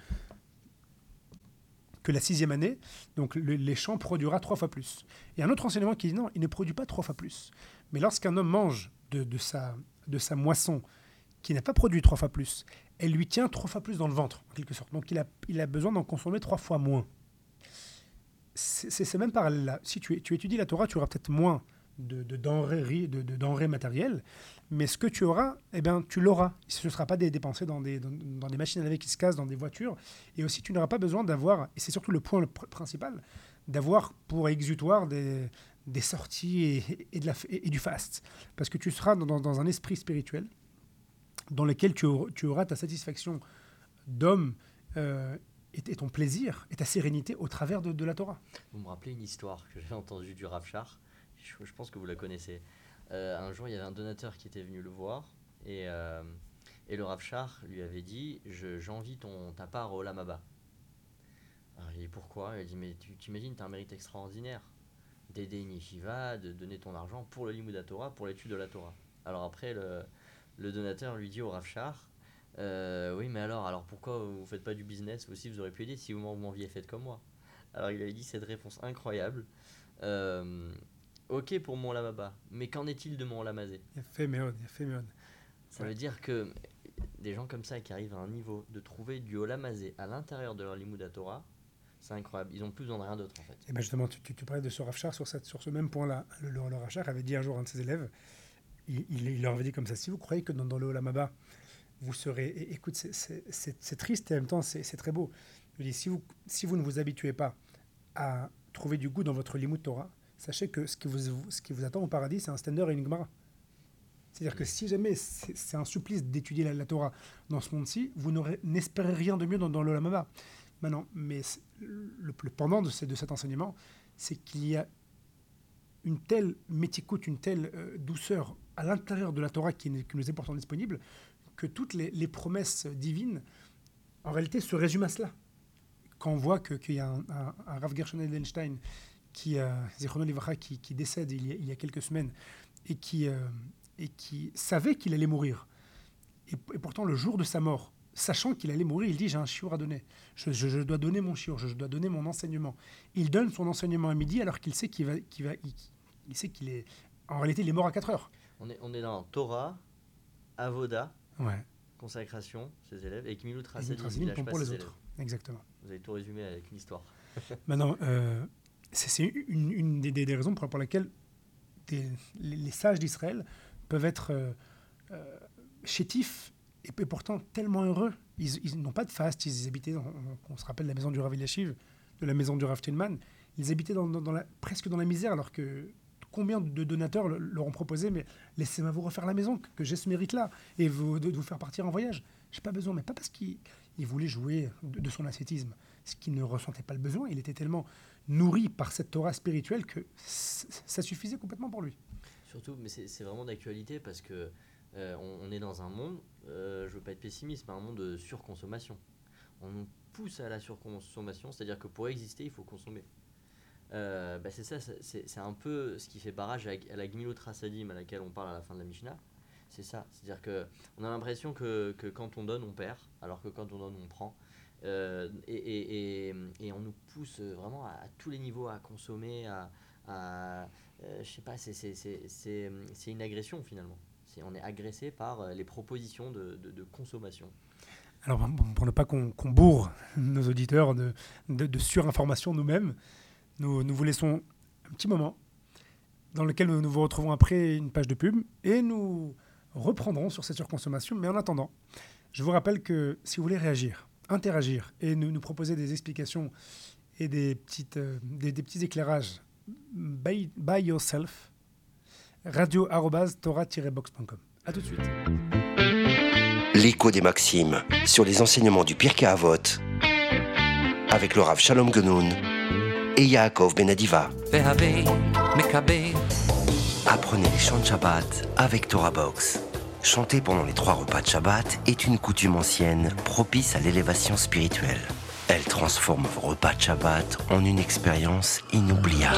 que la sixième année, donc le- les champs produira trois fois plus. Il y a un autre enseignement qui dit non, il ne produit pas trois fois plus. Mais lorsqu'un homme mange de, sa, de sa moisson qui n'a pas produit trois fois plus, elle lui tient trois fois plus dans le ventre, en quelque sorte. Donc il a, il a besoin d'en consommer trois fois moins. C'est ce même parallèle-là. Si tu, tu étudies la Torah, tu auras peut-être moins de, de denrées, de, matérielles, mais ce que tu auras, eh ben, tu l'auras. Ce ne sera pas dépensé dans des, dans, dans des machines à laver qui se cassent, dans des voitures. Et aussi, tu n'auras pas besoin d'avoir, et c'est surtout le point principal, d'avoir pour exutoire des, des sorties et, du fast. Parce que tu seras dans, un esprit spirituel dans lequel tu, auras- ta satisfaction d'homme euh, et, ton plaisir et ta sérénité au travers de, la Torah. Vous me rappelez une histoire que j'ai entendue du Rav Shach. Je, pense que vous la connaissez. Euh, un jour, il y avait un donateur qui était venu le voir et, euh, le Rav Shach lui avait dit Je- J'envie ta part au Lamaba. Alors il dit Pourquoi? Il dit Mais tu t'imagines, tu as un mérite extraordinaire d'aider une yeshiva, de donner ton argent pour le Limouda Torah, pour l'étude de la Torah. Alors après, le, le donateur lui dit au Rav Shach Euh, Oui, mais alors, alors pourquoi vous faites pas du business aussi, vous aurez pu aider si vous m'en- vous m'enviez fait comme moi. Alors il avait dit cette réponse incroyable. Euh, ok pour mon lamaba, mais qu'en est-il de mon lamazé. Ça veut dire que des gens comme ça qui arrivent à un niveau de trouver du olamazé à l'intérieur de leur limouda Torah, c'est incroyable. Ils ont plus besoin de rien d'autre en fait. Et ben justement, tu, tu, tu parlais de ce Rav Shach sur, cette, sur ce même point-là. Le, le, le avait dit un jour à un de ses élèves, il, il, il leur avait dit comme ça, si vous croyez que dans, dans le Olamaba, vous serez... et écoute, c'est- triste et en même temps, c'est très beau. Il dit, si vous, si vous ne vous habituez pas à trouver du goût dans votre limud Torah, sachez que ce qui vous, ce qui vous attend au paradis, c'est un standard et une Gemara. C'est-à-dire que si jamais c'est un supplice d'étudier la, la Torah dans ce monde-ci, vous n'espérez rien de mieux dans, dans le Lamaba. Maintenant, mais le, pendant de, ce- de cet enseignement, c'est qu'il y a une telle méticoute, une telle euh, douceur à l'intérieur de la Torah qui, nous est pourtant disponible, que toutes les, promesses divines, en réalité, se résument à cela. Quand on voit qu'il y a un, Rav Gershon Edelstein qui, euh, qui, qui décède il y, a, quelques semaines et qui, euh, et qui savait qu'il allait mourir. Et pourtant, le jour de sa mort, sachant qu'il allait mourir, il dit J'ai un chiour à donner. Je, je- je dois donner mon chiour, je, je dois donner mon enseignement. Il donne son enseignement à midi alors qu'il sait qu'il va, qu'il va, il, il sait qu'il est. En réalité, il est mort à 4 heures. On est, on est dans Torah, Avoda, Ouais. consécration, ses élèves, et Kmilut Et Rasadim, Mitrasim il lâche pour, pour les autres. élèves. Exactement. Vous avez tout résumé avec une histoire. Maintenant, euh, c'est une, une des, raisons pour, pour lesquelles des- les, les sages d'Israël peuvent être euh, euh, chétifs et, pourtant tellement heureux. Ils, n'ont pas de faste, ils habitaient, on, se rappelle la maison du Rav Eliashiv, de la maison du Rav ils habitaient presque dans la misère alors que combien de donateurs le- leur ont proposé mais laissez-moi vous refaire la maison, que, j'ai ce mérite-là, et vous, de, vous faire partir en voyage. J'ai pas besoin, mais pas parce qu'il il voulait jouer de, de son ascétisme, ce qu'il ne ressentait pas le besoin. Il était tellement nourri par cette Torah spirituelle que ça suffisait complètement pour lui. Surtout, mais c'est vraiment d'actualité parce que euh, on, est dans un monde, euh, je veux pas être pessimiste, mais un monde de surconsommation. On nous pousse à la surconsommation, c'est-à-dire que pour exister, il faut consommer. Euh, bah, c'est ça, c'est- un peu ce qui fait barrage à, la Rasadim à laquelle on parle à la fin de la Mishnah. C'est ça, c'est-à-dire que on a l'impression que, que quand on donne, on perd, alors que quand on donne, on prend. Euh, et, et, et, on nous pousse vraiment à, tous les niveaux à consommer, à, à, euh, je sais pas, c'est une agression finalement. C'est- on est agressé par euh, les propositions de, consommation. Alors, pour ne pas qu'on bourre nos auditeurs de, de, surinformation nous-mêmes, nous, vous laissons un petit moment dans lequel nous, vous retrouvons après une page de pub et nous reprendrons sur cette surconsommation. Mais en attendant, je vous rappelle que si vous voulez réagir, interagir et nous, proposer des explications et des, petites, euh, des, petits éclairages, by yourself, radio-torah-box.com. A tout de suite. L'écho des Maximes sur les enseignements du Pirkei Avot avec le Shalom Genoun et Yaakov Benadiva. Apprenez les chants de Shabbat avec Torah Box. Chanter pendant les trois repas de Shabbat est une coutume ancienne propice à l'élévation spirituelle. Elle transforme vos repas de Shabbat en une expérience inoubliable.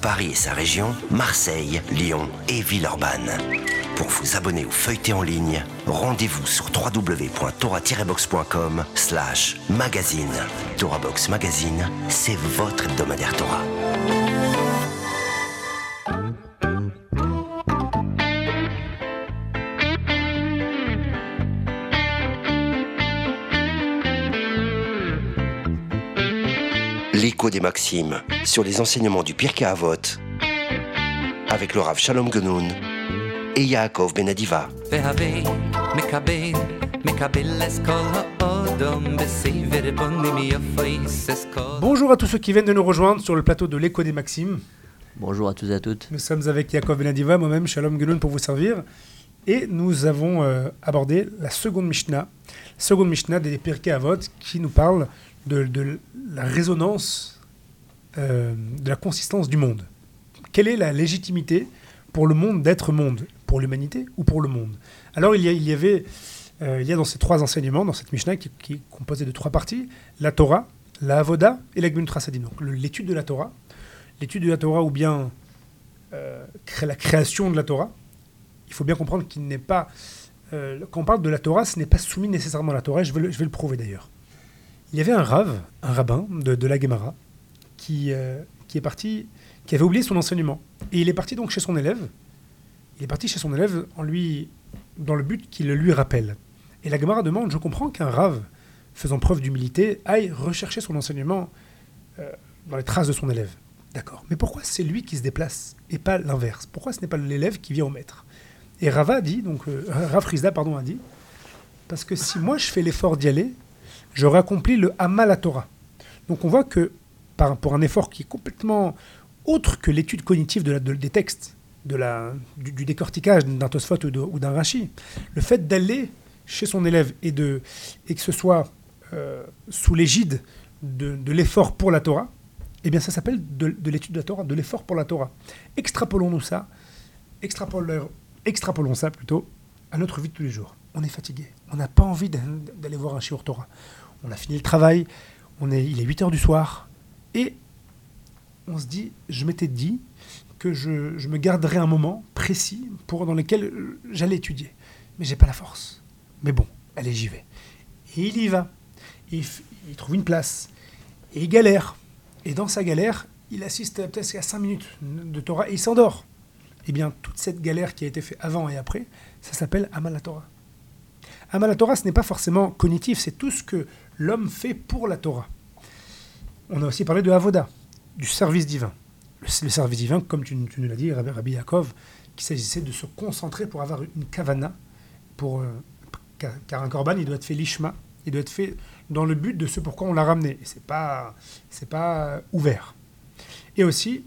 Paris et sa région, Marseille, Lyon et Villeurbanne. Pour vous abonner ou feuilleter en ligne, rendez-vous sur www.torah-box.com slash magazine. Torah Box Magazine, c'est votre hebdomadaire Torah. des Maximes sur les enseignements du Pirkei Avot avec le Rav Shalom Genoun et Yaakov Benadiva. Bonjour à tous ceux qui viennent de nous rejoindre sur le plateau de l'écho des Maximes. Bonjour à tous et à toutes. Nous sommes avec Yaakov Benadiva, moi-même Shalom Genoun pour vous servir. Et nous avons euh, abordé la seconde Mishnah, seconde Mishnah des Pirkei Avot qui nous parle de la résonance euh, de la consistance du monde. Quelle est la légitimité pour le monde d'être monde? Pour l'humanité ou pour le monde? Alors il y, il y avait, euh, il y a dans ces trois enseignements, dans cette Mishnah qui, est composée de trois parties, la Torah, la Avoda et la Gmunut Rasadim. Donc l'étude de la Torah, l'étude de la Torah ou bien euh, la création de la Torah, il faut bien comprendre qu'il n'est pas. euh, quand on parle de la Torah, ce n'est pas soumis nécessairement à la Torah, je vais le, je vais le prouver d'ailleurs. Il y avait un rave, un rabbin de, de la Gemara, qui, euh, qui est parti, qui avait oublié son enseignement. Et il est parti donc chez son élève. Il est parti chez son élève en lui, dans le but qu'il le lui rappelle. Et la Gemara demande, je comprends qu'un rave, faisant preuve d'humilité, aille rechercher son enseignement euh, dans les traces de son élève. D'accord. Mais pourquoi c'est lui qui se déplace et pas l'inverse? Pourquoi ce n'est pas l'élève qui vient au maître? Et Rava dit, donc euh, Rav Rizda, pardon, a dit, parce que si moi je fais l'effort d'y aller, j'aurai accompli le Hamal Torah. Donc on voit que pour un effort qui est complètement autre que l'étude cognitive des textes, du, du décortiquage d'un Tosfot ou d'un Rashi, le fait d'aller chez son élève et, que ce soit euh, sous l'égide de, l'effort pour la Torah, eh bien ça s'appelle de, de l'étude de la Torah, de l'effort pour la Torah. Extrapolons-nous ça, extrapolons, ça plutôt à notre vie de tous les jours. On est fatigué, on n'a pas envie d'a- d'aller voir un shiur Torah. On a fini le travail, il est 8 heures du soir, et on se dit, je m'étais dit que je, me garderais un moment précis dans lequel j'allais étudier. Mais j'ai pas la force. Mais bon, allez, j'y vais. Et il y va. Il, trouve une place. Et il galère. Et dans sa galère, il assiste peut-être à 5 minutes de Torah et il s'endort. Eh bien, toute cette galère qui a été faite avant et après, ça s'appelle Amal la Torah. Amal Torah, ce n'est pas forcément cognitif, c'est tout ce que l'homme fait pour la Torah. On a aussi parlé de Avoda, du service divin. Le, service divin, comme tu, nous l'as dit, Rabbi, Yaakov, qu'il s'agissait de se concentrer pour avoir une kavana, pour, euh, car, un korban, il doit être fait lishma, il doit être fait dans le but de ce pourquoi on l'a ramené. Et c'est pas, pas ouvert. Et aussi,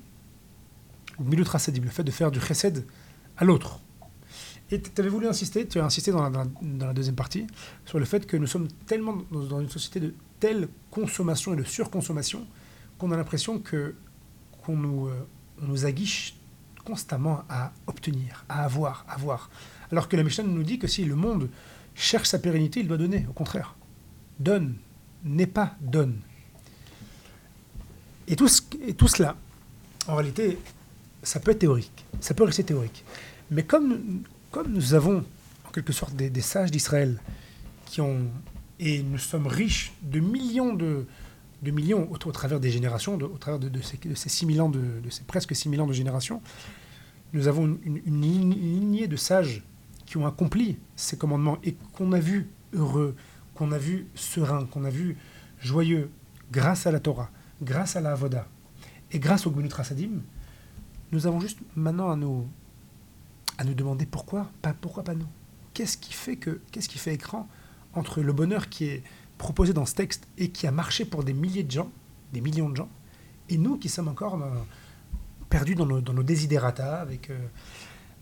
Milut le fait de faire du chesed à l'autre. Et tu avais voulu insister, tu as insisté dans la, deuxième partie, sur le fait que nous sommes tellement dans, une société de telle consommation et de surconsommation qu'on a l'impression que qu'on nous, euh, nous aguiche constamment à obtenir, à avoir, à avoir. Alors que la Mishnah nous dit que si le monde cherche sa pérennité, il doit donner, au contraire. Donne, n'est pas donne. Et tout, ce- et tout cela, en réalité, ça peut être théorique, ça peut rester théorique. Mais comme, comme nous avons, en quelque sorte, des, sages d'Israël qui ont. Et nous sommes riches de millions de, millions au, travers des générations, au travers de, ces, ces 6000 ans, de, ces presque 6000 ans de génération, nous avons une, lignée de sages qui ont accompli ces commandements et qu'on a vu heureux, qu'on a vu serein, qu'on a vu joyeux grâce à la Torah, grâce à la Avoda et grâce au Gmenut Rasadim, nous avons juste maintenant à nous, à nous demander pourquoi, pas, pourquoi pas nous Qu'est-ce qui fait que, qu'est-ce qui fait écran entre le bonheur qui est proposé dans ce texte et qui a marché pour des milliers de gens, des millions de gens, et nous qui sommes encore dans- perdus dans nos, dans nos avec, euh,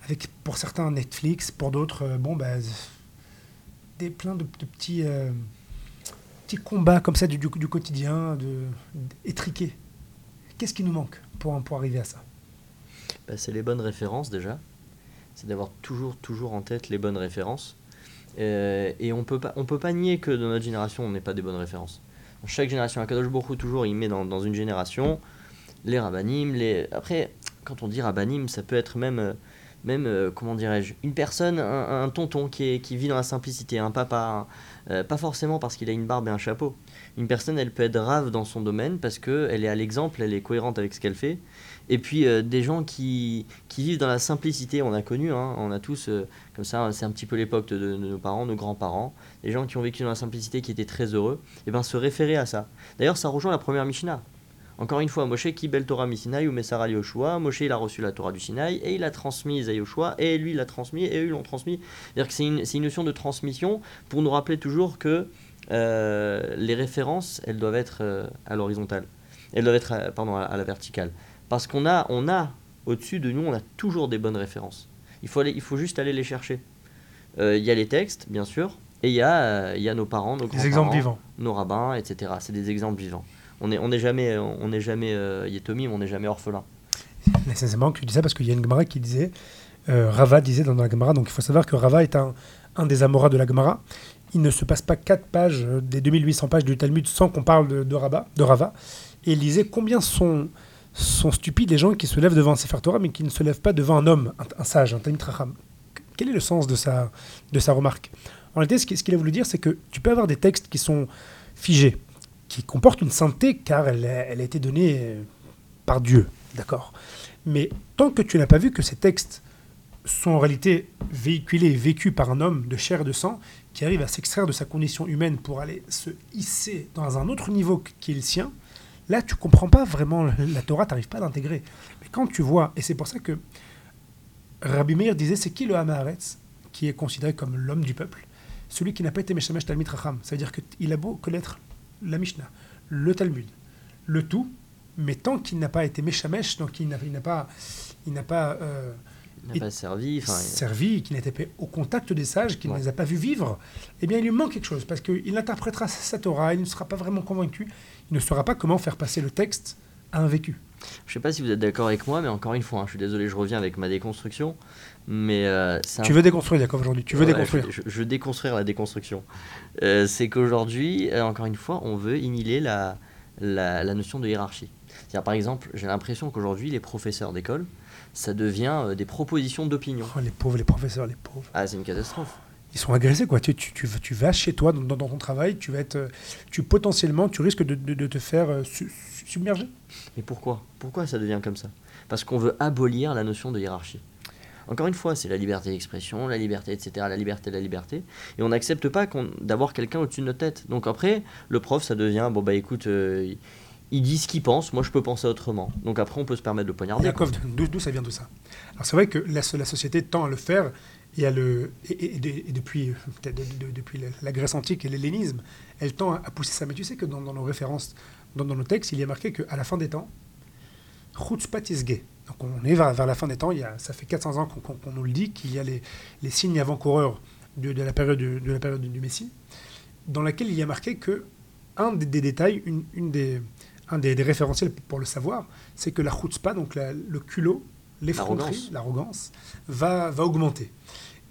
avec pour certains Netflix, pour d'autres, euh, bon, bah, des, plein de, petits, euh, petits combats comme ça du, quotidien, de, étriqués. Qu'est-ce qui nous manque pour, pour arriver à ça? Bah, c'est les bonnes références déjà. C'est d'avoir toujours, toujours en tête les bonnes références. Euh, et on peut pas, on peut pas nier que dans notre génération, on n'ait pas des bonnes références. Chaque génération, Akadosh Hu, toujours, il met dans, une génération les rabbinim. Les... Après, quand on dit rabbinim, ça peut être même, euh, même euh, comment dirais-je, une personne, un, tonton qui, qui vit dans la simplicité, un papa, pas forcément parce qu'il a une barbe et un chapeau. Une personne, elle peut être rave dans son domaine parce qu'elle est à l'exemple, elle est cohérente avec ce qu'elle fait. Et puis euh, des gens qui, qui vivent dans la simplicité, on a connu, hein, on a tous, euh, comme ça, c'est un petit peu l'époque de, nos parents, nos grands-parents, des gens qui ont vécu dans la simplicité, qui étaient très heureux, et bien se référer à ça. D'ailleurs, ça rejoint la première Mishnah. Encore une fois, Moshe qui bel Torah Misinaï ou Messara Yoshua, Moshe il a reçu la Torah du Sinaï et il a transmise à Yoshua et lui l'a transmis et eux l'ont transmis. C'est-à-dire que c'est une, une notion de transmission pour nous rappeler toujours que euh, les références elles doivent être à l'horizontale, elles doivent être pardon, à la verticale. Parce qu'on a, on a au-dessus de nous, on a toujours des bonnes références. Il faut, aller, il faut juste aller les chercher. Euh, Il y a les textes, bien sûr, et il y, a, euh, il y a nos parents, nos Des exemples grands-parents, vivants. nos rabbins, etc. C'est des exemples vivants. On n'est on n'est jamais, on n'est jamais euh, yétomim, on n'est jamais orphelin. C'est marrant que tu dis ça parce qu'il y a une Gemara qui disait, euh, Rava disait dans la Gemara, donc il faut savoir que Rava est un, un des Amoras de la Gemara. Il ne se passe pas 4 pages euh, des 2800 pages du Talmud sans qu'on parle de, de, de Rava. Et il disait combien sont, sont stupides les gens qui se lèvent devant un Sefer Torah mais qui ne se lèvent pas devant un homme, un, sage, un Talmud. Quel est le sens de sa, de sa remarque? En réalité, ce qui- ce qu'il a voulu dire, c'est que tu peux avoir des textes qui sont figés, qui comporte une sainteté car elle, elle a été donnée euh, par Dieu, d'accord? Mais tant que tu n'as pas vu que ces textes sont en réalité véhiculés et vécus par un homme de chair et de sang qui arrive à s'extraire de sa condition humaine pour aller se hisser dans un autre niveau qui est le sien, là tu comprends pas vraiment la Torah, tu n'arrives pas à l'intégrer. Mais quand tu vois, et c'est pour ça que Rabbi Meir disait c'est qui le Hamaharetz qui est considéré comme l'homme du peuple? Celui qui n'a pas été Meshamesh Talmid Racham. C'est-à-dire qu'il a beau connaître la Mishnah, le Talmud, le tout, mais tant qu'il n'a pas été Meshamesh, donc il n'a pas, il n'a pas euh, n'a pas servi. Servi, qu'il n'était pas au contact des sages, qu'il ne les a pas vus vivre, eh bien il lui manque quelque chose, parce qu'il interprétera sa Torah, il ne sera pas vraiment convaincu, il ne saura pas comment faire passer le texte à un vécu. Je sais pas si vous êtes d'accord avec moi, mais encore une fois, hein, je suis désolé, je reviens avec ma déconstruction. Mais euh, Tu veux déconstruire, Jacob, aujourd'hui Tu veux Ouais, déconstruire Je, veux déconstruire la déconstruction. Euh, c'est qu'aujourd'hui, euh, encore une fois, on veut inhiber la, la, la notion de hiérarchie. C'est-à-dire, par exemple, j'ai l'impression qu'aujourd'hui, les professeurs d'école, ça devient des propositions d'opinion. Oh, Les pauvres, les professeurs, les pauvres. Ah, c'est une catastrophe. Ils sont agressés, quoi. Tu, tu, tu, tu vas chez toi, dans, dans ton travail, tu vas être... euh, Tu potentiellement, tu risques de, de- de te faire euh, su- su- submerger. Mais pourquoi? Pourquoi ça devient comme ça? Parce qu'on veut abolir la notion de hiérarchie. Encore une fois, c'est la liberté d'expression, la liberté, etc., la liberté, la liberté. Et on n'accepte pas qu'on- d'avoir quelqu'un au-dessus de notre tête. Donc après, le prof, ça devient, bon bah écoute, euh, il- dit ce qu'il pense, moi je peux penser autrement. Donc après, on peut se permettre de poignarder. Yaakov, d'où d'où ça vient tout ça? Alors c'est vrai que la, la société tend à le faire et, à le, et, et- et de- et depuis, peut-être de- de- depuis la, Grèce antique et l'hellénisme, elle tend à, à pousser ça. Mais tu sais que dans, dans nos références, dans, dans nos textes, il y a marqué qu'à la fin des temps, Chutzpat isge. Donc on est vers, vers la fin des temps, il y a, ça fait 400 ans qu'on nous le dit, qu'il y a les, les signes avant-coureurs de, de la période, de, la période du Messie, dans laquelle il y a marqué que un des, des détails, une, une des, un des, des référentiels pour le savoir, c'est que la chutzpah, donc la- le culot, l'effronterie, L'arrogance. l'arrogance, va, va augmenter.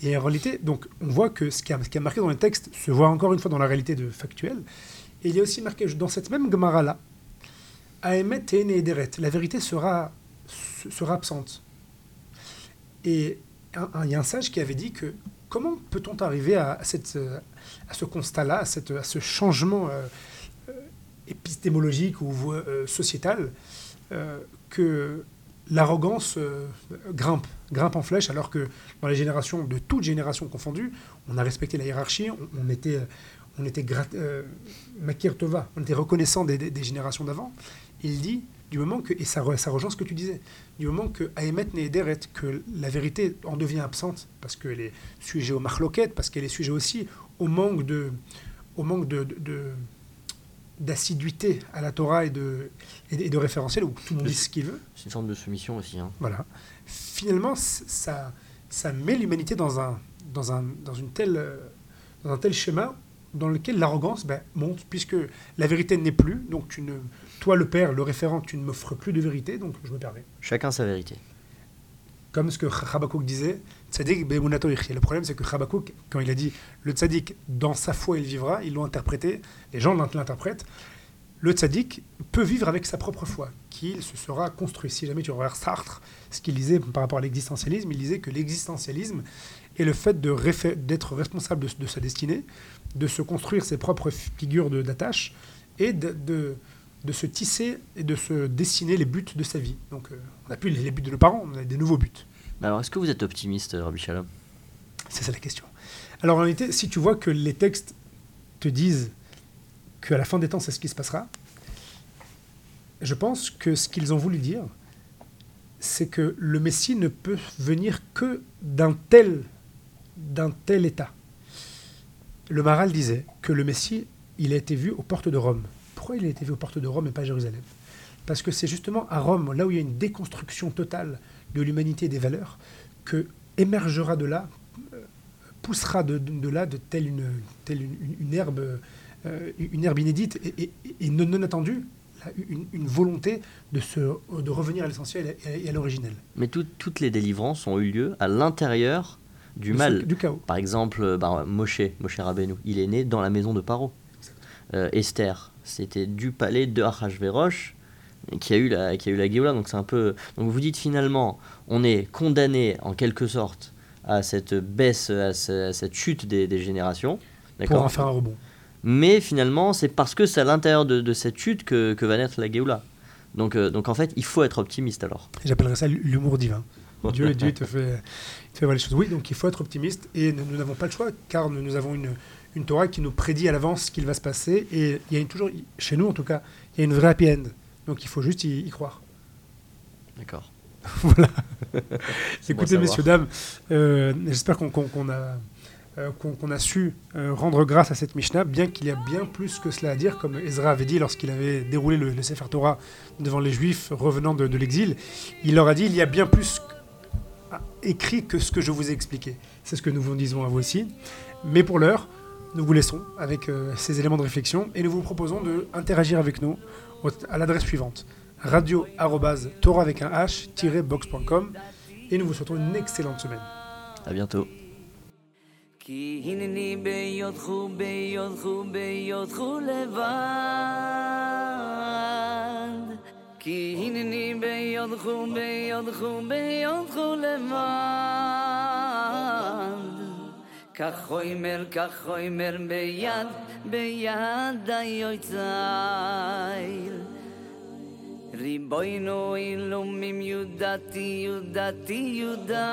Et en réalité, donc, on voit que ce qui, a, marqué dans les textes se voit encore une fois dans la réalité de factuelle. Et il y a aussi marqué dans cette même Gemara-là, Aemet Ederet, la vérité sera, se- sera absente. Et il y a un sage qui avait dit que comment peut-on arriver à, cette, à ce constat-là, à, à ce changement euh, euh, épistémologique ou euh, sociétal, que l'arrogance euh, grimpe, grimpe en flèche, alors que dans les générations, de toutes générations confondues, on a respecté la hiérarchie, on, était, on était euh, on était reconnaissant des, générations d'avant. Il dit, du moment que, et ça, ça rejoint ce que tu disais, du moment que Aemet Nehederet, que la vérité en devient absente, parce qu'elle est sujet au marloquette, parce qu'elle est sujet aussi au manque de, au manque de- d'assiduité à la Torah et de, et de, référentiel, où tout le monde dit ce qu'il veut, C'est une forme de soumission aussi. hein. voilà. Finalement, ça, ça met l'humanité dans un, dans un, dans une telle, dans un tel schéma dans lequel l'arrogance ben, monte, puisque la vérité n'est plus. Donc, tu ne, toi, le père, le référent, tu ne m'offres plus de vérité, donc je me permets. Chacun sa vérité. Comme ce que Habakkuk disait, Tzadik. Le problème, c'est que Habakkuk, quand il a dit le tzaddik, dans sa foi, il vivra, ils l'ont interprété, les gens l'int- l'interprètent. Le tzaddik peut vivre avec sa propre foi, qu'il se sera construit. Si jamais tu regardes Sartre, ce qu'il disait par rapport à l'existentialisme, il disait que l'existentialisme est le fait d'être responsable de, sa destinée, de se construire ses propres figures d'attache et de, se tisser et de se dessiner les buts de sa vie. Donc, euh, on n'a plus les buts de nos parents, on a des nouveaux buts. Alors, est-ce que vous êtes optimiste, Rabbi Shalom? C'est ça la question. Alors en réalité, si tu vois que les textes te disent qu'à la fin des temps, c'est ce qui se passera, je pense que ce qu'ils ont voulu dire, c'est que le Messie ne peut venir que d'un tel, d'un tel état. Le Maral disait que le Messie, il a été vu aux portes de Rome. Pourquoi il a été vu aux portes de Rome et pas à Jérusalem? Parce que c'est justement à Rome, là où il y a une déconstruction totale de l'humanité et des valeurs, que émergera de là, euh, poussera de, de- de là de telle une, telle une, une- une herbe, euh, une herbe inédite et, et- et non, non attendue, là, une, une volonté de, se, de revenir à l'essentiel et à, à l'originel. Mais tout- toutes les délivrances ont eu lieu à l'intérieur du De ce- mal. Du chaos. Par exemple, euh, bah, Moshe, Moshe Rabbeinu, il est né dans la maison de Paro. Euh, Esther, c'était du palais de Achashverosh qui a eu la, qui a eu la Géoula. Donc c'est un peu. Donc vous dites finalement, on est condamné en quelque sorte à cette baisse, à, ce- à cette chute des, des générations. Pour en faire un rebond. Mais finalement, c'est parce que c'est à l'intérieur de, de cette chute que, que va naître la Géoula. Donc, euh, donc en fait, il faut être optimiste alors. J'appellerais ça l'humour divin. Dieu, Dieu te, fait, te fait voir les choses. Oui, donc il faut être optimiste et nous nous n'avons pas le choix car nous, nous avons une, une Torah qui nous prédit à l'avance ce qu'il va se passer et il y a une- toujours, chez nous en tout cas, il y a une vraie happy end. Donc il faut juste y, y croire. D'accord. voilà. Bon Écoutez, messieurs, dames, euh, j'espère qu'on a, euh, qu'on a su euh, rendre grâce à cette Mishnah, bien qu'il y a bien plus que cela à dire, comme Ezra avait dit lorsqu'il avait déroulé le, le Sefer Torah devant les Juifs revenant de, de l'exil. Il leur a dit il y a bien plus à- écrit que ce que je vous ai expliqué. C'est ce que nous vous disons à vous aussi. Mais pour l'heure, nous vous laissons avec euh, ces éléments de réflexion et nous vous proposons de interagir avec nous à l'adresse suivante radio torah avec un h-box.com et nous vous souhaitons une excellente semaine. À bientôt. כי הנני ביודך ביודך ביודך לבד כי הנני ביודך ביודך ביודך לבד כך חוימר, כך חוימר, ביד, ביד היוצאי. ריבוינו אילומים, יודעתי, יודעתי, יודעתי.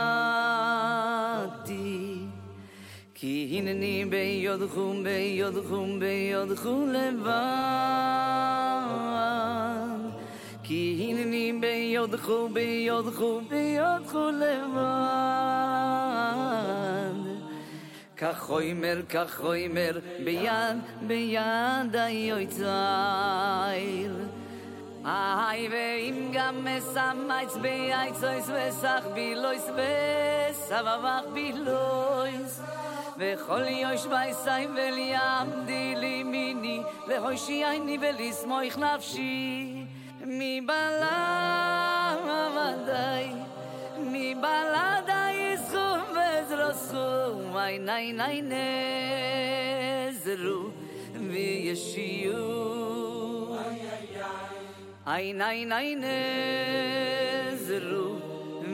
כי הנני ביוד חום, ביוד חום, ביוד חום לבן. כי הנני ביוד חום, ביוד חום, ביוד כך חומר ביד ביד היוצאי איי ואם גם מסמייץ בייצויס וסך בילויס וסבבך בילויס וכל יוש בייסי וליעמדי לי מיני להושיע עיני ולסמוך נפשי מבלע ודאי מבלעדה יסחו וזרסו עיני ני נזרו וישיו Ein ein ein nezru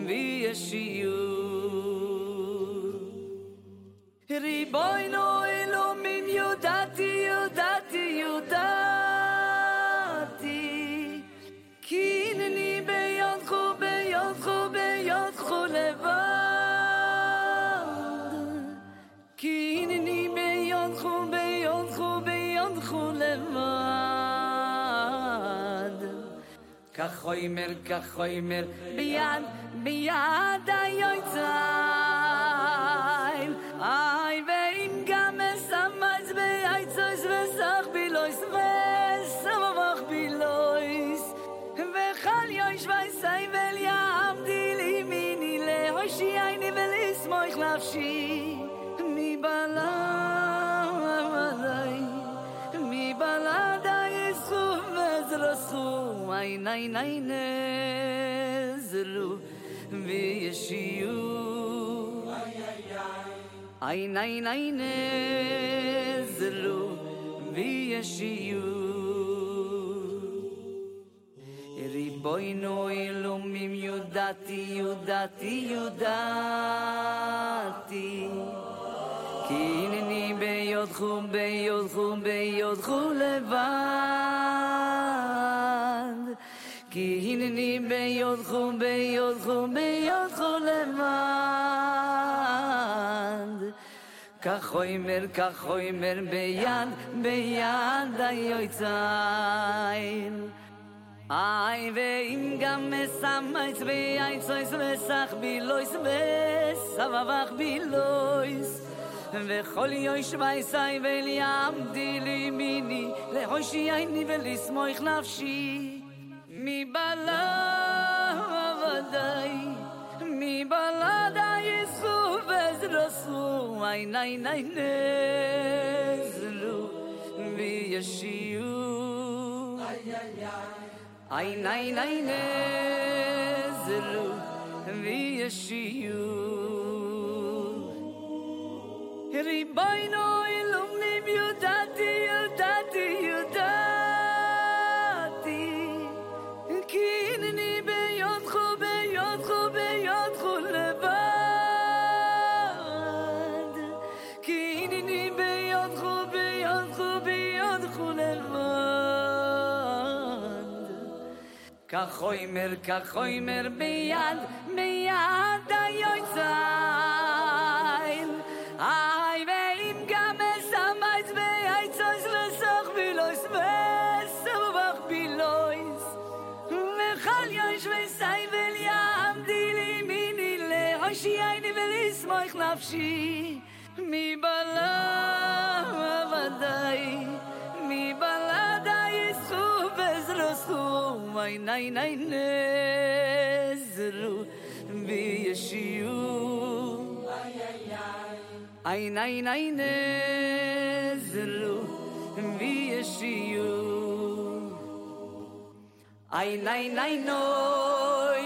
vi yeshiu Riboyno elomim yudati yudati כחוימר, כחוימר, ביד, ביד היועציים. אי ואין גם מסמץ בייצויס וסך בילויס וסמוך בילויס. וכל יויש וייסי וליעמדי לי מיני להושיעני ולסמוך נפשי מבלם. su ay nay nay ne zru vi shiu ay nay nay ne zru vi yeshiu Boy no ilumim yudati yudati yudati. Kinini beyod khum beyod khum beyod khum levat כי hin ni ביודכו ביודכו kho be yod kho אומר yod kho le beyan beyan da Ay veim gam mesamays ve ay soys mesakh bi lois mes ve khol yoy shvay sayn shayni khnafshi mi bala vadai mi bala da yesu vezrasu ay nay nay ne zlu vi yeshu ay ay ay ay nay nay ne zlu vi yeshu ribaino כחוימר, כחוימר ביד, ביד היוצאין. איי, ואם גם אסמייץ ויצוס לסוך בילויס, וסבבך בילויס. וכל יוש וסייבל יעמדי לי מיני להושיעני ולשמוח נפשי. מבלה ודאי, בזרוסו, מי ני ני נזרו בישיו. איי ני ני נזרו בישיו. Ay, nay, nay, no.